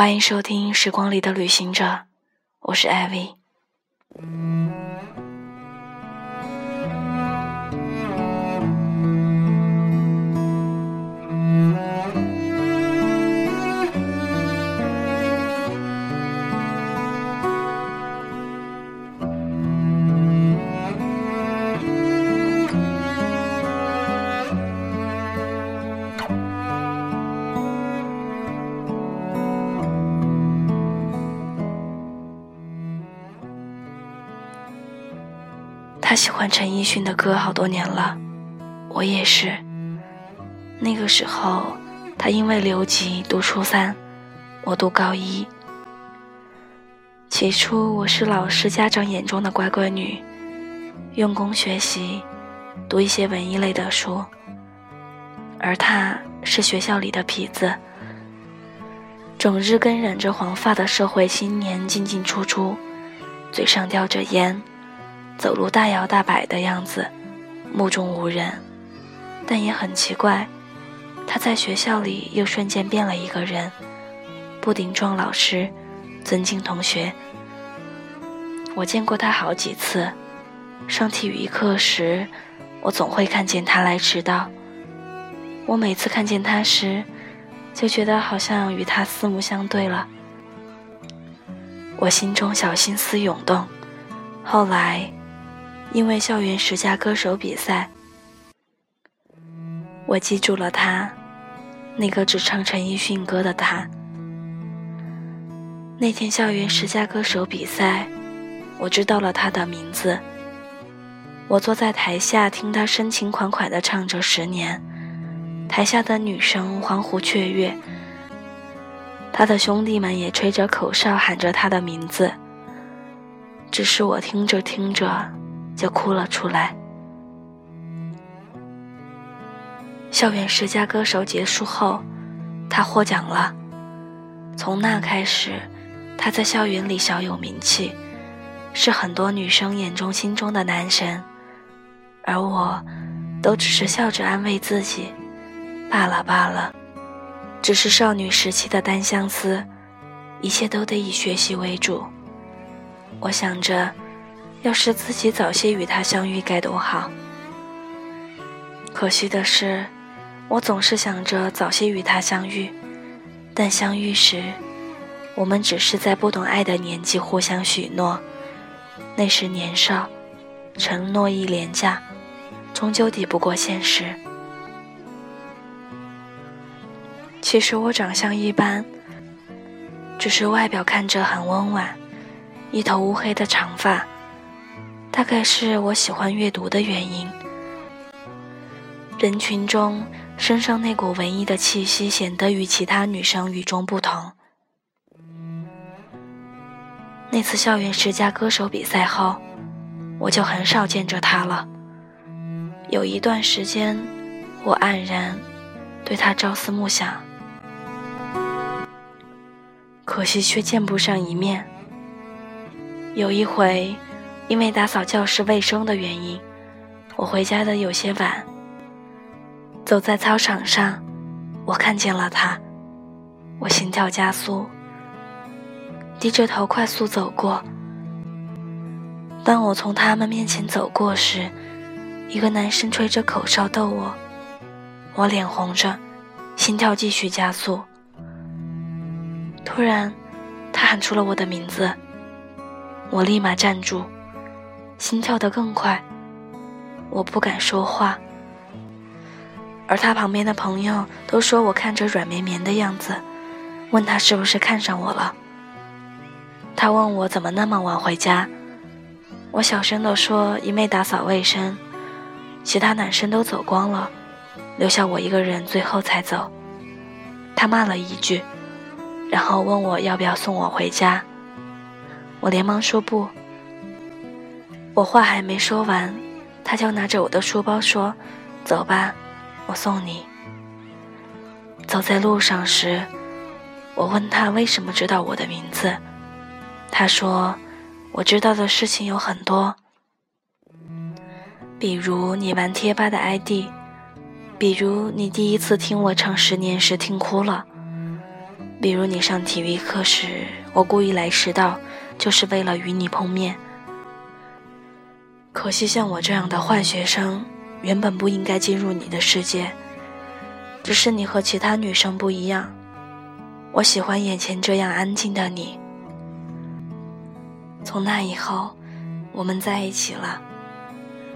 欢迎收听《时光里的旅行者》，我是艾薇。他喜欢陈奕迅的歌好多年了，我也是。那个时候，他因为留级读初三，我读高一。起初，我是老师家长眼中的乖乖女，用功学习，读一些文艺类的书。而他是学校里的痞子，整日跟染着黄发的社会青年进进出出，嘴上叼着烟。走路大摇大摆的样子，目中无人，但也很奇怪，他在学校里又瞬间变了一个人，不顶撞老师，尊敬同学。我见过他好几次，上体育课时，我总会看见他来迟到。我每次看见他时，就觉得好像与他四目相对了。我心中小心思涌动，后来。因为校园十佳歌手比赛，我记住了他，那个只唱陈奕迅歌的他。那天校园十佳歌手比赛，我知道了他的名字。我坐在台下听他深情款款地唱着《十年》，台下的女生欢呼雀跃，他的兄弟们也吹着口哨喊着他的名字。只是我听着听着。就哭了出来。校园十佳歌手结束后，他获奖了。从那开始，他在校园里小有名气，是很多女生眼中心中的男神。而我，都只是笑着安慰自己，罢了罢了，只是少女时期的单相思，一切都得以学习为主。我想着。要是自己早些与他相遇该多好！可惜的是，我总是想着早些与他相遇，但相遇时，我们只是在不懂爱的年纪互相许诺。那时年少，承诺亦廉价，终究抵不过现实。其实我长相一般，只是外表看着很温婉，一头乌黑的长发。大概是我喜欢阅读的原因。人群中，身上那股文艺的气息显得与其他女生与众不同。那次校园十佳歌手比赛后，我就很少见着他了。有一段时间，我黯然对他朝思暮想，可惜却见不上一面。有一回。因为打扫教室卫生的原因，我回家的有些晚。走在操场上，我看见了他，我心跳加速，低着头快速走过。当我从他们面前走过时，一个男生吹着口哨逗我，我脸红着，心跳继续加速。突然，他喊出了我的名字，我立马站住。心跳得更快，我不敢说话，而他旁边的朋友都说我看着软绵绵的样子，问他是不是看上我了。他问我怎么那么晚回家，我小声地说因为打扫卫生，其他男生都走光了，留下我一个人，最后才走。他骂了一句，然后问我要不要送我回家，我连忙说不。我话还没说完，他就拿着我的书包说：“走吧，我送你。”走在路上时，我问他为什么知道我的名字，他说：“我知道的事情有很多，比如你玩贴吧的 ID，比如你第一次听我唱《十年》时听哭了，比如你上体育课时，我故意来迟到，就是为了与你碰面。可惜像我这样的坏学生，原本不应该进入你的世界。只是你和其他女生不一样，我喜欢眼前这样安静的你。从那以后，我们在一起了。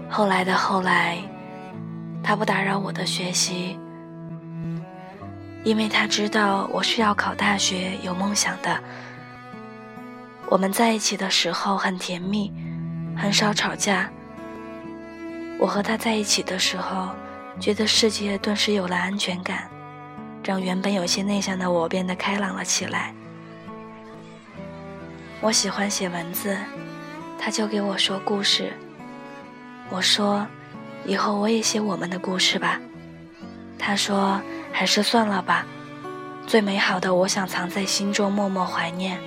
后来的后来，他不打扰我的学习。因为他知道我是要考大学、有梦想的。我们在一起的时候很甜蜜，很少吵架。我和他在一起的时候，觉得世界顿时有了安全感，让原本有些内向的我变得开朗了起来。我喜欢写文字，他就给我说故事。我说：“以后我也写我们的故事吧。”他说。还是算了吧，最美好的我想藏在心中，默默怀念。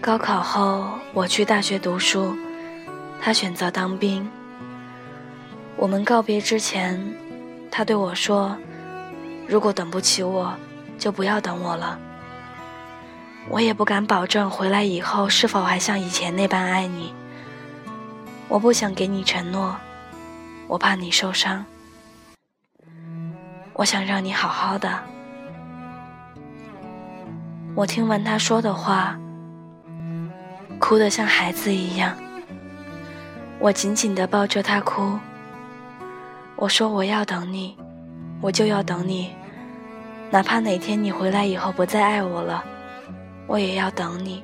高考后，我去大学读书，他选择当兵。我们告别之前，他对我说：“如果等不起我，就不要等我了。”我也不敢保证回来以后是否还像以前那般爱你。我不想给你承诺，我怕你受伤。我想让你好好的。我听完他说的话，哭得像孩子一样。我紧紧地抱着他哭。我说我要等你，我就要等你，哪怕哪天你回来以后不再爱我了，我也要等你。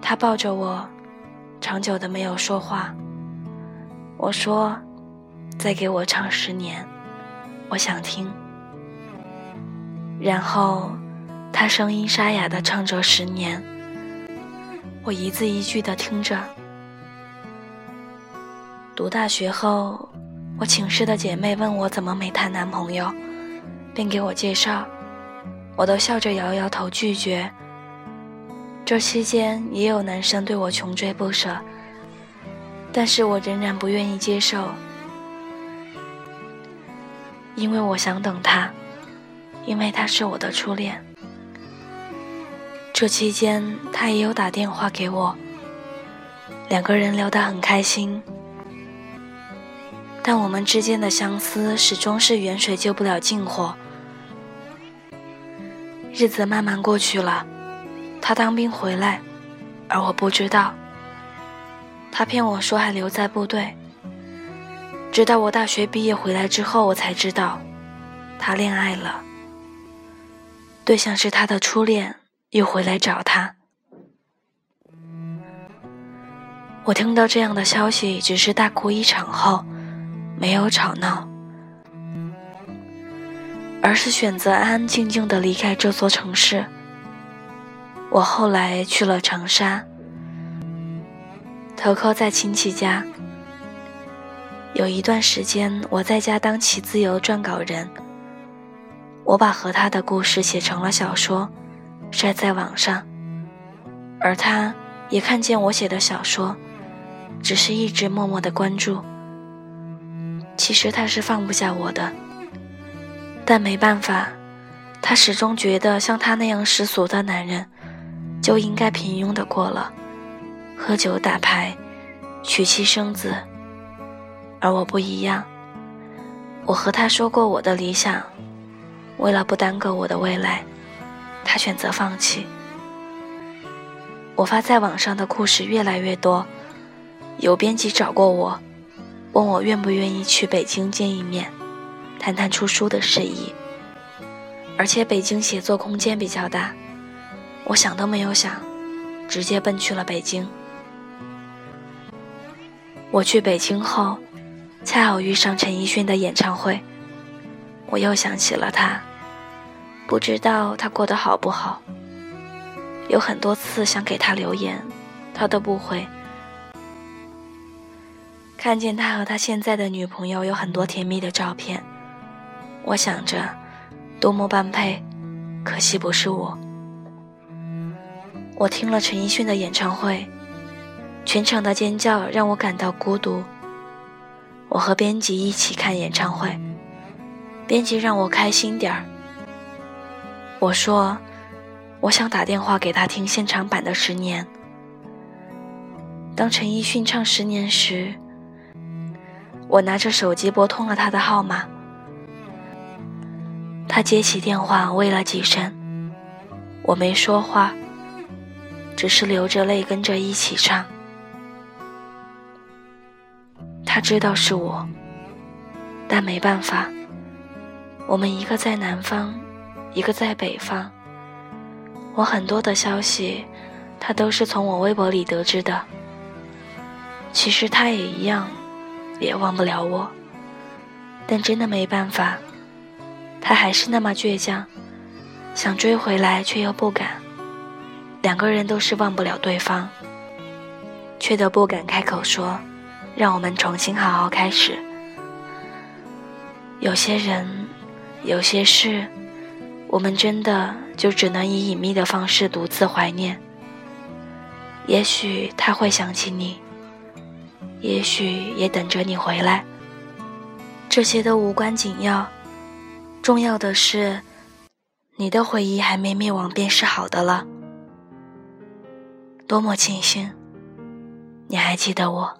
他抱着我，长久的没有说话。我说，再给我唱十年。我想听，然后他声音沙哑的唱着《十年》，我一字一句的听着。读大学后，我寝室的姐妹问我怎么没谈男朋友，并给我介绍，我都笑着摇摇头拒绝。这期间也有男生对我穷追不舍，但是我仍然不愿意接受。因为我想等他，因为他是我的初恋。这期间，他也有打电话给我，两个人聊得很开心。但我们之间的相思始终是远水救不了近火。日子慢慢过去了，他当兵回来，而我不知道。他骗我说还留在部队。直到我大学毕业回来之后，我才知道，他恋爱了，对象是他的初恋，又回来找他。我听到这样的消息，只是大哭一场后，没有吵闹，而是选择安安静静的离开这座城市。我后来去了长沙，投靠在亲戚家。有一段时间，我在家当起自由撰稿人。我把和他的故事写成了小说，晒在网上。而他也看见我写的小说，只是一直默默的关注。其实他是放不下我的，但没办法，他始终觉得像他那样世俗的男人，就应该平庸的过了，喝酒打牌，娶妻生子。而我不一样，我和他说过我的理想，为了不耽搁我的未来，他选择放弃。我发在网上的故事越来越多，有编辑找过我，问我愿不愿意去北京见一面，谈谈出书的事宜。而且北京写作空间比较大，我想都没有想，直接奔去了北京。我去北京后。恰好遇上陈奕迅的演唱会，我又想起了他，不知道他过得好不好。有很多次想给他留言，他都不回。看见他和他现在的女朋友有很多甜蜜的照片，我想着，多么般配，可惜不是我。我听了陈奕迅的演唱会，全场的尖叫让我感到孤独。我和编辑一起看演唱会，编辑让我开心点儿。我说，我想打电话给他听现场版的《十年》。当陈奕迅唱《十年》时，我拿着手机拨通了他的号码。他接起电话，喂了几声，我没说话，只是流着泪跟着一起唱。他知道是我，但没办法，我们一个在南方，一个在北方。我很多的消息，他都是从我微博里得知的。其实他也一样，也忘不了我，但真的没办法。他还是那么倔强，想追回来却又不敢。两个人都是忘不了对方，却都不敢开口说，让我们重新好好开始。有些人，有些事，我们真的就只能以隐秘的方式独自怀念。也许他会想起你，也许也等着你回来。这些都无关紧要。重要的是，你的回忆还没灭亡便是好的了。多么庆幸，你还记得我。